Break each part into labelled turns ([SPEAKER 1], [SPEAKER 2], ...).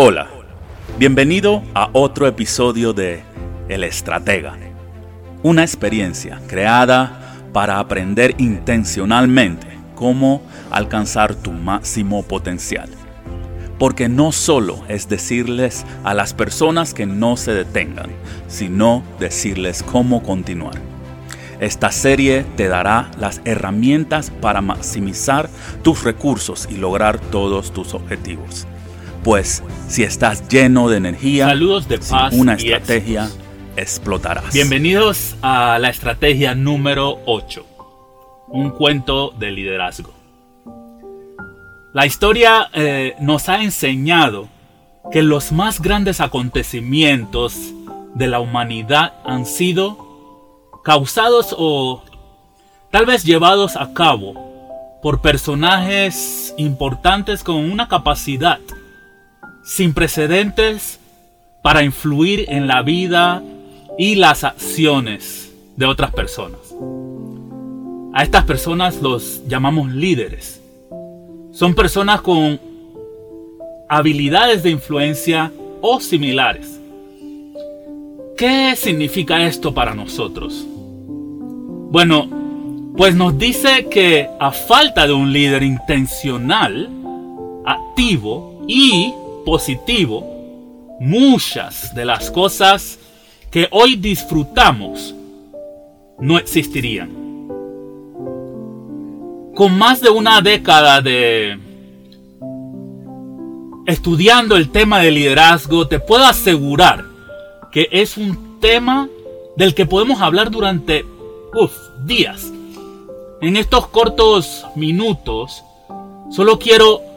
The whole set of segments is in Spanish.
[SPEAKER 1] Hola, bienvenido a otro episodio de El Estratega, una experiencia creada para aprender intencionalmente cómo alcanzar tu máximo potencial. Porque no solo es decirles a las personas que no se detengan, sino decirles cómo continuar. Esta serie te dará las herramientas para maximizar tus recursos y lograr todos tus objetivos. Pues si estás lleno de energía,
[SPEAKER 2] Saludos de paz
[SPEAKER 1] sin una
[SPEAKER 2] y
[SPEAKER 1] estrategia,
[SPEAKER 2] éxitos.
[SPEAKER 1] explotarás.
[SPEAKER 2] Bienvenidos a la estrategia número 8, un cuento de liderazgo. La historia eh, nos ha enseñado que los más grandes acontecimientos de la humanidad han sido causados o tal vez llevados a cabo por personajes importantes con una capacidad sin precedentes para influir en la vida y las acciones de otras personas. A estas personas los llamamos líderes. Son personas con habilidades de influencia o similares. ¿Qué significa esto para nosotros? Bueno, pues nos dice que a falta de un líder intencional, activo y positivo, muchas de las cosas que hoy disfrutamos no existirían. Con más de una década de estudiando el tema de liderazgo, te puedo asegurar que es un tema del que podemos hablar durante días. En estos cortos minutos, solo quiero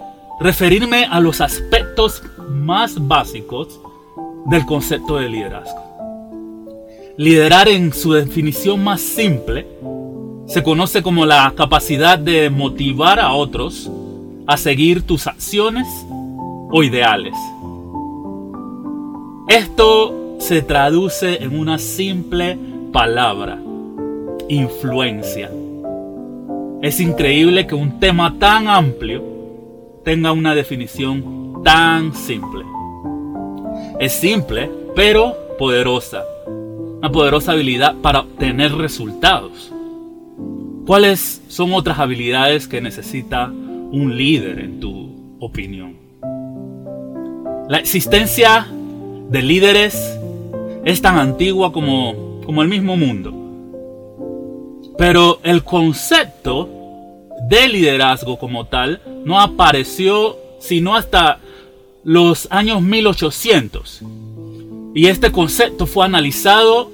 [SPEAKER 2] referirme a los aspectos más básicos del concepto de liderazgo. Liderar en su definición más simple se conoce como la capacidad de motivar a otros a seguir tus acciones o ideales. Esto se traduce en una simple palabra, influencia. Es increíble que un tema tan amplio tenga una definición tan simple. Es simple, pero poderosa. Una poderosa habilidad para obtener resultados. ¿Cuáles son otras habilidades que necesita un líder en tu opinión? La existencia de líderes es tan antigua como, como el mismo mundo. Pero el concepto de liderazgo como tal no apareció sino hasta los años 1800. Y este concepto fue analizado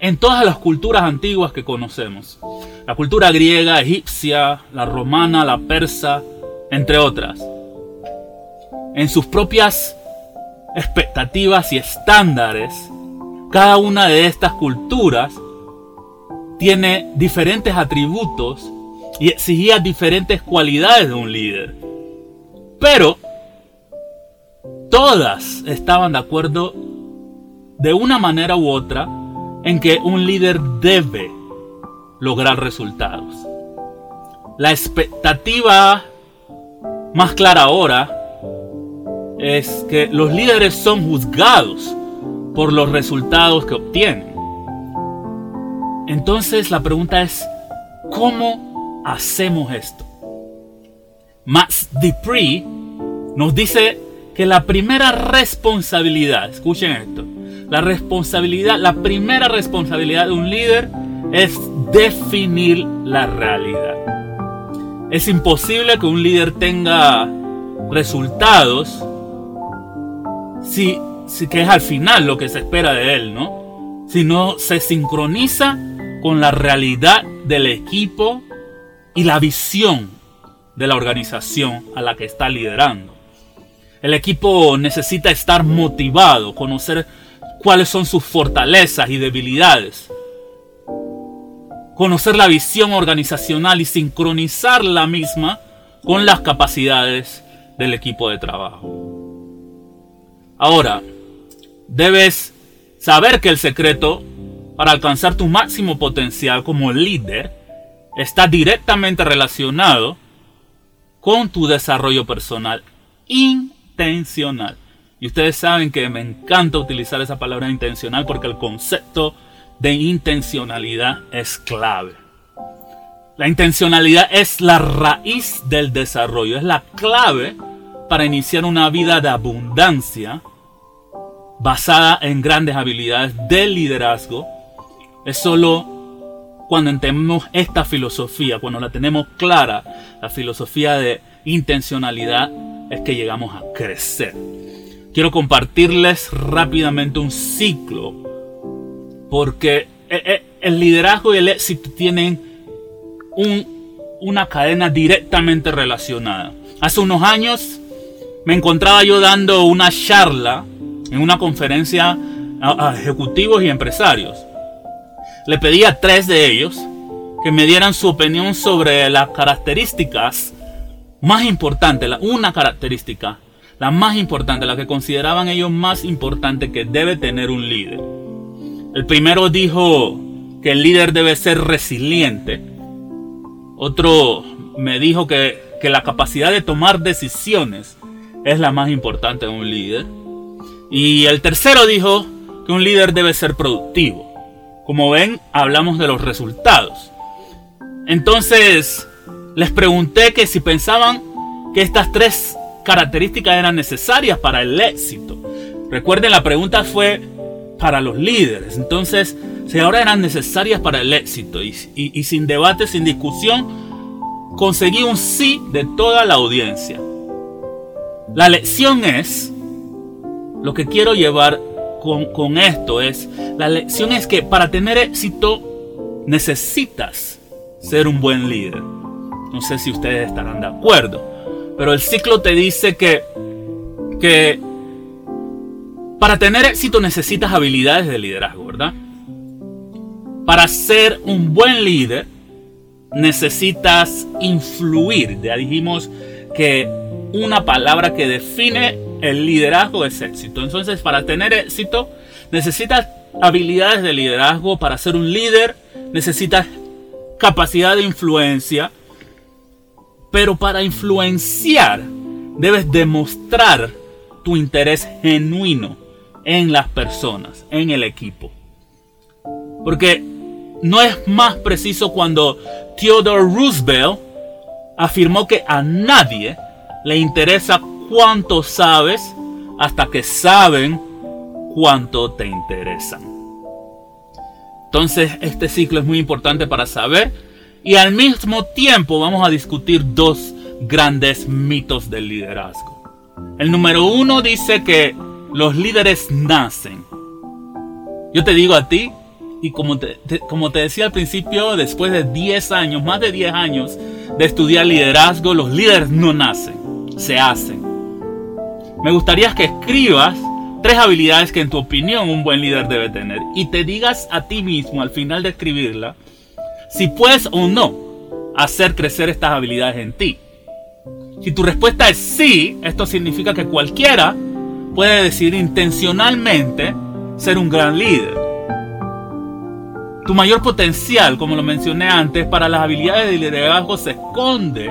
[SPEAKER 2] en todas las culturas antiguas que conocemos. La cultura griega, egipcia, la romana, la persa, entre otras. En sus propias expectativas y estándares, cada una de estas culturas tiene diferentes atributos y exigía diferentes cualidades de un líder. Pero todas estaban de acuerdo de una manera u otra en que un líder debe lograr resultados. La expectativa más clara ahora es que los líderes son juzgados por los resultados que obtienen. Entonces la pregunta es, ¿cómo hacemos esto? Max Dupree nos dice que la primera responsabilidad, escuchen esto, la responsabilidad, la primera responsabilidad de un líder es definir la realidad. Es imposible que un líder tenga resultados si, si que es al final lo que se espera de él, ¿no? Si no se sincroniza con la realidad del equipo y la visión de la organización a la que está liderando. El equipo necesita estar motivado, conocer cuáles son sus fortalezas y debilidades, conocer la visión organizacional y sincronizar la misma con las capacidades del equipo de trabajo. Ahora, debes saber que el secreto para alcanzar tu máximo potencial como líder está directamente relacionado con tu desarrollo personal intencional. Y ustedes saben que me encanta utilizar esa palabra intencional porque el concepto de intencionalidad es clave. La intencionalidad es la raíz del desarrollo, es la clave para iniciar una vida de abundancia basada en grandes habilidades del liderazgo. Es solo cuando entendemos esta filosofía, cuando la tenemos clara, la filosofía de intencionalidad, es que llegamos a crecer. Quiero compartirles rápidamente un ciclo, porque eh, eh, el liderazgo y el éxito tienen una cadena directamente relacionada. Hace unos años me encontraba yo dando una charla en una conferencia a, ejecutivos y empresarios. Le pedí a tres de ellos que me dieran su opinión sobre las características más importantes, una característica, la más importante, la que consideraban ellos más importante que debe tener un líder. El primero dijo que el líder debe ser resiliente. Otro me dijo que, que la capacidad de tomar decisiones es la más importante de un líder. Y el tercero dijo que un líder debe ser productivo. Como ven, hablamos de los resultados. Entonces, les pregunté que si pensaban que estas tres características eran necesarias para el éxito. Recuerden, la pregunta fue para los líderes. Entonces, si ahora eran necesarias para el éxito y, y sin debate, sin discusión, conseguí un sí de toda la audiencia. La lección es lo que quiero llevar con, esto es, la lección es que para tener éxito necesitas ser un buen líder. No sé si ustedes estarán de acuerdo, pero el ciclo te dice que, que para tener éxito necesitas habilidades de liderazgo, ¿verdad? Para ser un buen líder necesitas influir. Ya dijimos que una palabra que define el liderazgo es éxito. Entonces, para tener éxito, necesitas habilidades de liderazgo. Para ser un líder, necesitas capacidad de influencia. Pero para influenciar, debes demostrar tu interés genuino en las personas, en el equipo. Porque no es más preciso cuando Theodore Roosevelt afirmó que a nadie le interesa cuánto sabes hasta que saben cuánto te interesan. Entonces este ciclo es muy importante para saber y al mismo tiempo vamos a discutir dos grandes mitos del liderazgo. El número uno dice que los líderes nacen. Yo te digo a ti, y como te, como te decía al principio, después de 10 años, más de 10 años de estudiar liderazgo, los líderes no nacen, se hacen me gustaría que escribas tres habilidades que en tu opinión un buen líder debe tener y te digas a ti mismo al final de escribirla si puedes o no hacer crecer estas habilidades en ti. Si tu respuesta es sí, esto significa que cualquiera puede decidir intencionalmente ser un gran líder. Tu mayor potencial, como lo mencioné antes, para las habilidades de liderazgo se esconde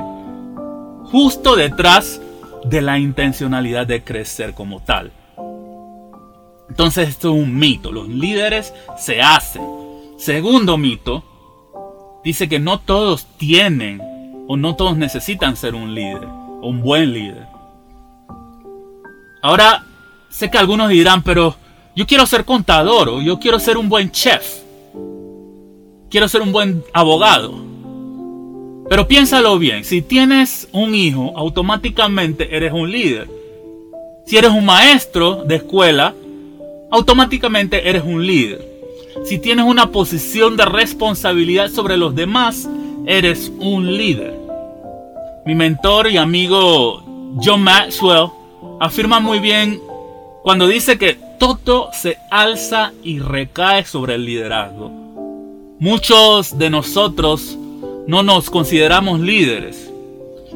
[SPEAKER 2] justo detrás de la intencionalidad de crecer como tal. Entonces esto es un mito, los líderes se hacen. Segundo mito, dice que no todos tienen o no todos necesitan ser un líder o un buen líder. Ahora, sé que algunos dirán, pero yo quiero ser contador o yo quiero ser un buen chef. Quiero ser un buen abogado. Pero piénsalo bien, si tienes un hijo, automáticamente eres un líder. Si eres un maestro de escuela, automáticamente eres un líder. Si tienes una posición de responsabilidad sobre los demás, eres un líder. Mi mentor y amigo John Maxwell afirma muy bien cuando dice que todo se alza y recae sobre el liderazgo. Muchos de nosotros no nos consideramos líderes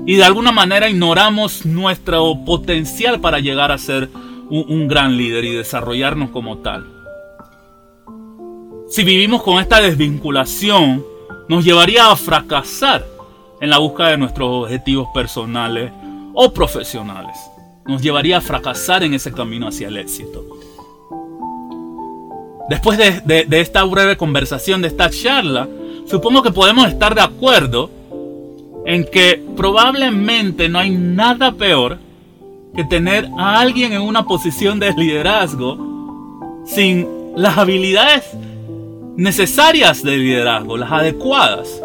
[SPEAKER 2] y de alguna manera ignoramos nuestro potencial para llegar a ser un, gran líder y desarrollarnos como tal. Si vivimos con esta desvinculación, nos llevaría a fracasar en la búsqueda de nuestros objetivos personales o profesionales. nos llevaría a fracasar en ese camino hacia el éxito. Después de, esta breve conversación, de esta charla, supongo que podemos estar de acuerdo en que probablemente no hay nada peor que tener a alguien en una posición de liderazgo sin las habilidades necesarias de liderazgo, las adecuadas.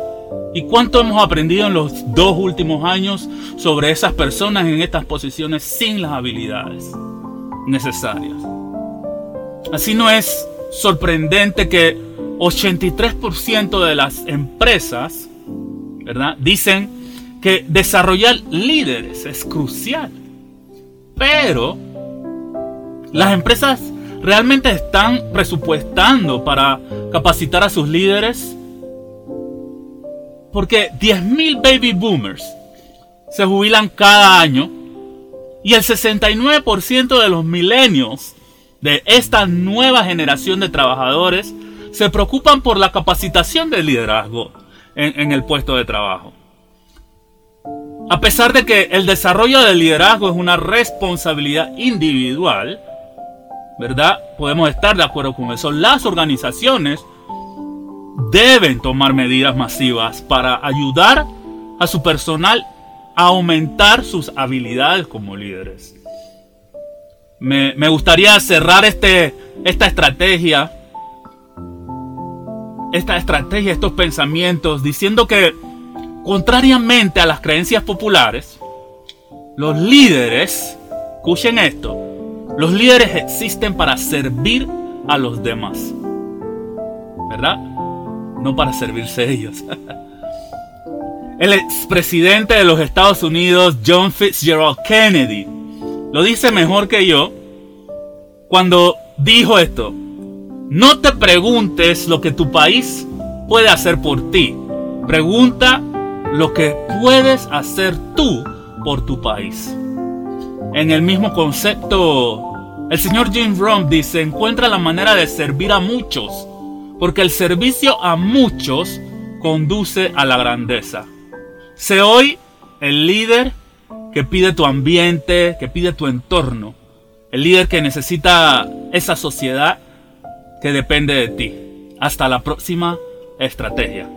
[SPEAKER 2] ¿Y cuánto hemos aprendido en los dos últimos años sobre esas personas en estas posiciones sin las habilidades necesarias? Así no es sorprendente que 83% de las empresas, ¿verdad? Dicen que desarrollar líderes es crucial. Pero las empresas realmente están presupuestando para capacitar a sus líderes. Porque 10.000 baby boomers se jubilan cada año y el 69% de los milenios de esta nueva generación de trabajadores se preocupan por la capacitación del liderazgo en, el puesto de trabajo. A pesar de que el desarrollo del liderazgo es una responsabilidad individual, ¿verdad? Podemos estar de acuerdo con eso. Las organizaciones deben tomar medidas masivas para ayudar a su personal a aumentar sus habilidades como líderes. Me, gustaría cerrar este, esta estrategia, esta estrategia, estos pensamientos, diciendo que contrariamente a las creencias populares, los líderes, escuchen esto, los líderes existen para servir a los demás. ¿Verdad? No para servirse ellos. El expresidente de los Estados Unidos, John Fitzgerald Kennedy, lo dice mejor que yo cuando dijo esto. No te preguntes lo que tu país puede hacer por ti. Pregunta lo que puedes hacer tú por tu país. En el mismo concepto, el señor Jim Rohn dice, encuentra la manera de servir a muchos, porque el servicio a muchos conduce a la grandeza. Sé hoy el líder que pide tu ambiente, que pide tu entorno, el líder que necesita esa sociedad que depende de ti. Hasta la próxima estrategia.